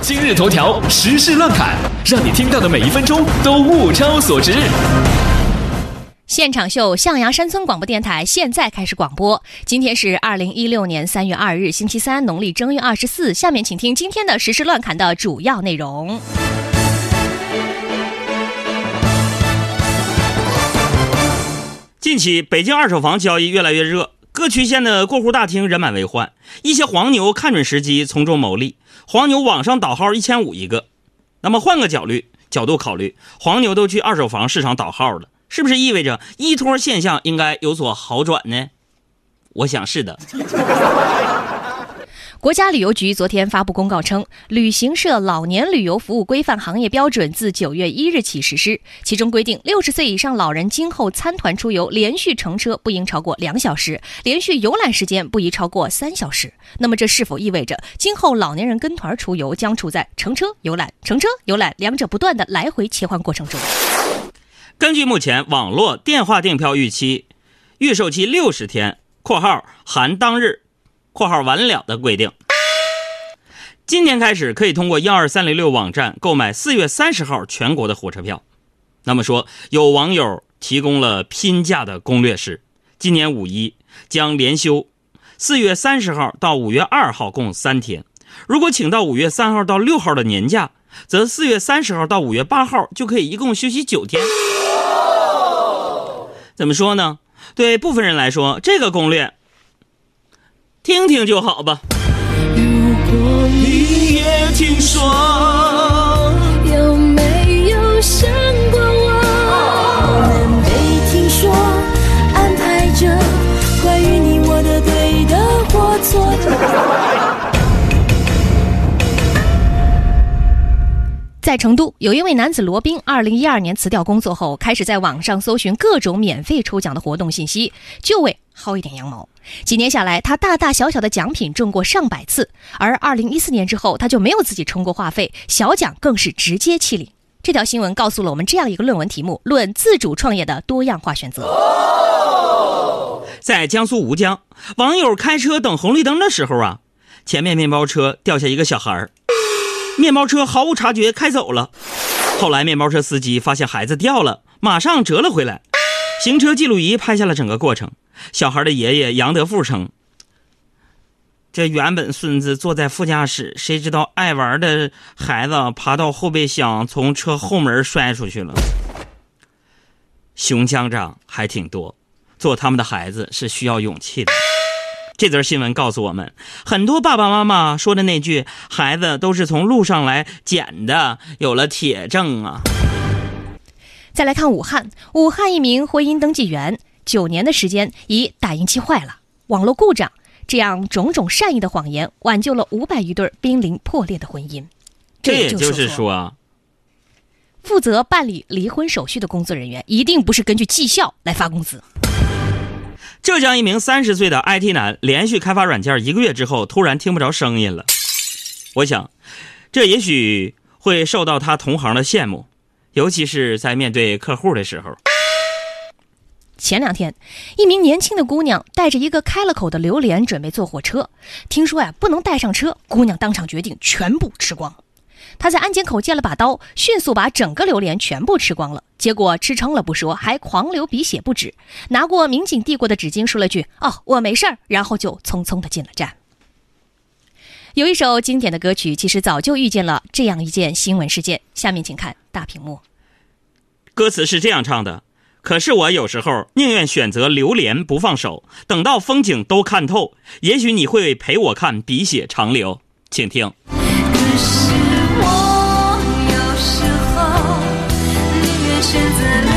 今日头条时事乱侃，让你听到的每一分钟都物超所值。现场秀象牙山村广播电台现在开始广播。今天是二零一六年三月二日，星期三，农历正月二十四。下面请听今天的时事乱侃的主要内容。近期，北京二手房交易越来越热，各区县的过户大厅人满为患。一些黄牛看准时机从中牟利，黄牛网上倒号一千五一个。那么换个角度角度考虑，黄牛都去二手房市场倒号了，是不是意味着一托现象应该有所好转呢？我想是的。国家旅游局昨天发布公告称，旅行社老年旅游服务规范行业标准自九月一日起实施。其中规定，六十岁以上老人今后参团出游，连续乘车不应超过两小时，连续游览时间不宜超过三小时。那么，这是否意味着今后老年人跟团出游将处在乘车游览、乘车游览两者不断的来回切换过程中？根据目前网络电话订票预期，预售期六十天（括号含当日）。括号完了的规定，今天开始可以通过幺二三零六网站购买四月三十号全国的火车票。那么说，有网友提供了拼假的攻略是：今年五一将连休，四月三十号到五月二号共三天。如果请到五月三号到六号的年假，则四月三十号到五月八号就可以一共休息九天。怎么说呢？对部分人来说，这个攻略。听听就好吧。如果你也听说，有没有想过我？能被听说，安排着关于你我的对的或错的。在成都，有一位男子罗宾，二零一二年辞掉工作后，开始在网上搜寻各种免费抽奖的活动信息，就为薅一点羊毛。几年下来，他大大小小的奖品中过上百次，而二零一四年之后，他就没有自己充过话费，小奖更是直接弃领。这条新闻告诉了我们这样一个论文题目：论自主创业的多样化选择。在江苏吴江，网友开车等红绿灯的时候啊，前面面包车掉下一个小孩儿，面包车毫无察觉开走了。后来面包车司机发现孩子掉了，马上折了回来，行车记录仪拍下了整个过程。小孩的爷爷杨德富称：“这原本孙子坐在副驾驶，谁知道爱玩的孩子爬到后备箱，从车后门摔出去了。熊家长还挺多，做他们的孩子是需要勇气的。”这则新闻告诉我们，很多爸爸妈妈说的那句“孩子都是从路上来捡的”，有了铁证啊。再来看武汉，武汉一名婚姻登记员。九年的时间，以打印机坏了、网络故障这样种种善意的谎言，挽救了五百余对濒临破裂的婚姻。这也就是说，负责办理离婚手续的工作人员一定不是根据绩效来发工资。浙江一名三十岁的 IT 男，连续开发软件一个月之后，突然听不着声音了。我想，这也许会受到他同行的羡慕，尤其是在面对客户的时候。前两天，一名年轻的姑娘带着一个开了口的榴莲准备坐火车，听说呀不能带上车，姑娘当场决定全部吃光。她在安检口借了把刀，迅速把整个榴莲全部吃光了。结果吃撑了不说，还狂流鼻血不止。拿过民警递过的纸巾，说了句“哦，我没事儿”，然后就匆匆的进了站。有一首经典的歌曲，其实早就遇见了这样一件新闻事件。下面请看大屏幕，歌词是这样唱的。可是我有时候宁愿选择留恋不放手，等到风景都看透，也许你会陪我看鼻血长流。请听。可是我有时候宁愿选择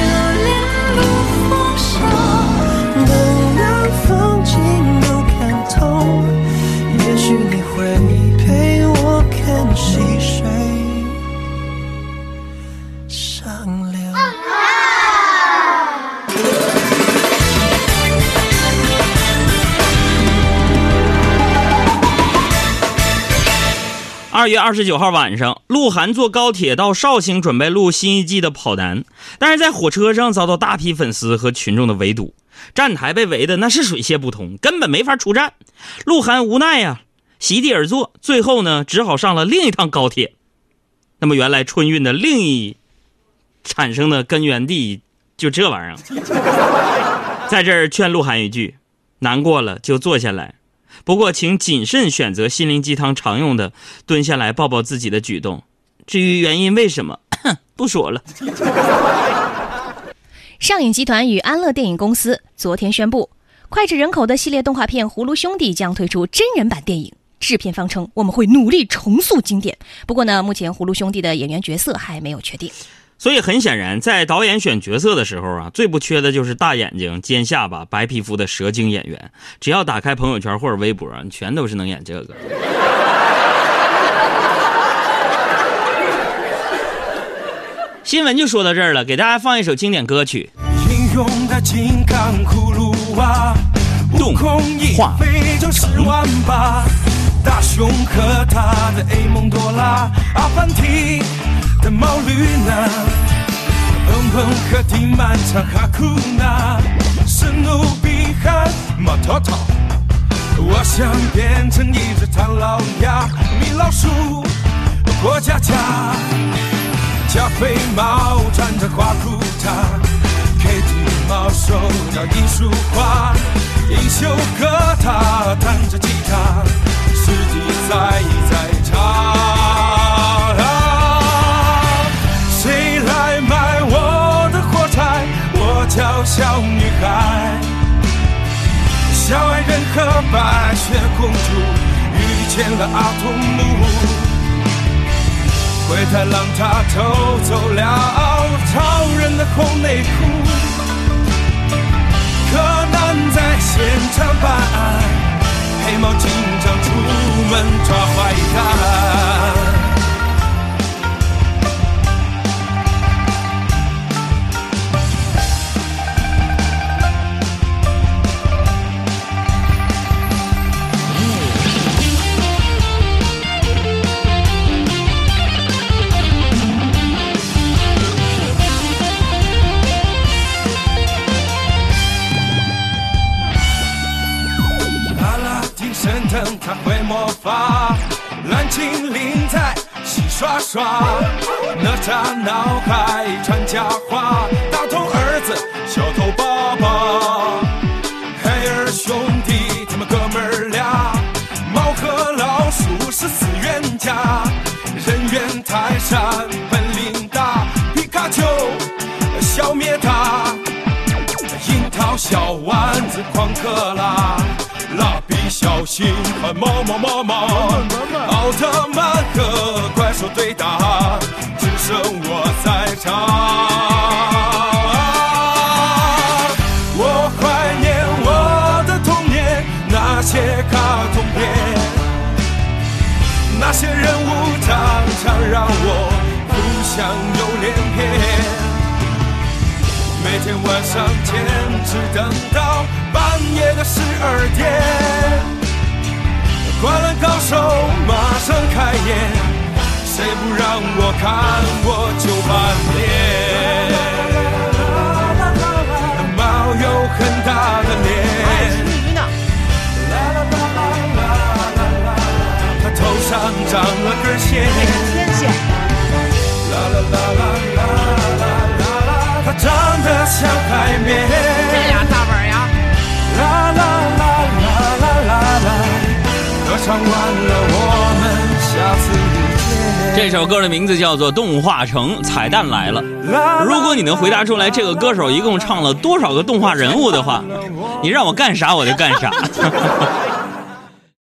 二月二十九号晚上，鹿晗坐高铁到绍兴，准备录新一季的《跑男》，但是在火车上遭到大批粉丝和群众的围堵，站台被围的那是水泄不通，根本没法出站。鹿晗无奈呀，席地而坐，最后呢，只好上了另一趟高铁。那么，原来春运的另一产生的根源地就这玩意儿。在这儿劝鹿晗一句：难过了就坐下来，不过请谨慎选择心灵鸡汤常用的蹲下来抱抱自己的举动。至于原因为什么，不说了。上影集团与安乐电影公司昨天宣布，脍炙人口的系列动画片《葫芦兄弟》将推出真人版电影。制片方称，我们会努力重塑经典。不过呢，目前葫芦兄弟的演员角色还没有确定。所以很显然，在导演选角色的时候啊，最不缺的就是大眼睛、尖下巴、白皮肤的蛇精演员。只要打开朋友圈或者微博，全都是能演这个。新闻就说到这儿了，给大家放一首经典歌曲。英勇的金刚葫芦娃，悟空一飞就十万八，大雄和他的 A 梦多拉，阿凡提的毛驴呢，蹦蹦和迪曼唱哈库纳，史努比和马涛涛，我想变成一只唐老鸭，米老鼠过家家。加菲猫穿着花裤衩，Kitty 猫手拿一束花，英雄哥女孩。小矮人和白雪公主遇见了阿童木。灰太狼他偷走了超人的红内裤，柯南在现刷刷，哪吒闹海传佳话，大头儿子小头爸爸，海尔兄弟他们哥们儿俩，猫和老鼠是死冤家，人猿泰山本领大，皮卡丘消灭他，樱桃小丸子狂克拉。蜡笔小新和猫猫猫猫，奥特曼和说对答，只剩我在唱。我怀念我的童年，那些卡通片，那些人物常常让我浮想又连篇。每天晚上坚持等到半夜的十二点。灌篮高手马上开演，谁不让我看我就翻脸。这首歌的名字叫做《动画城》，彩蛋来了。如果你能回答出来，这个歌手一共唱了多少个动画人物的话，你让我干啥我就干啥。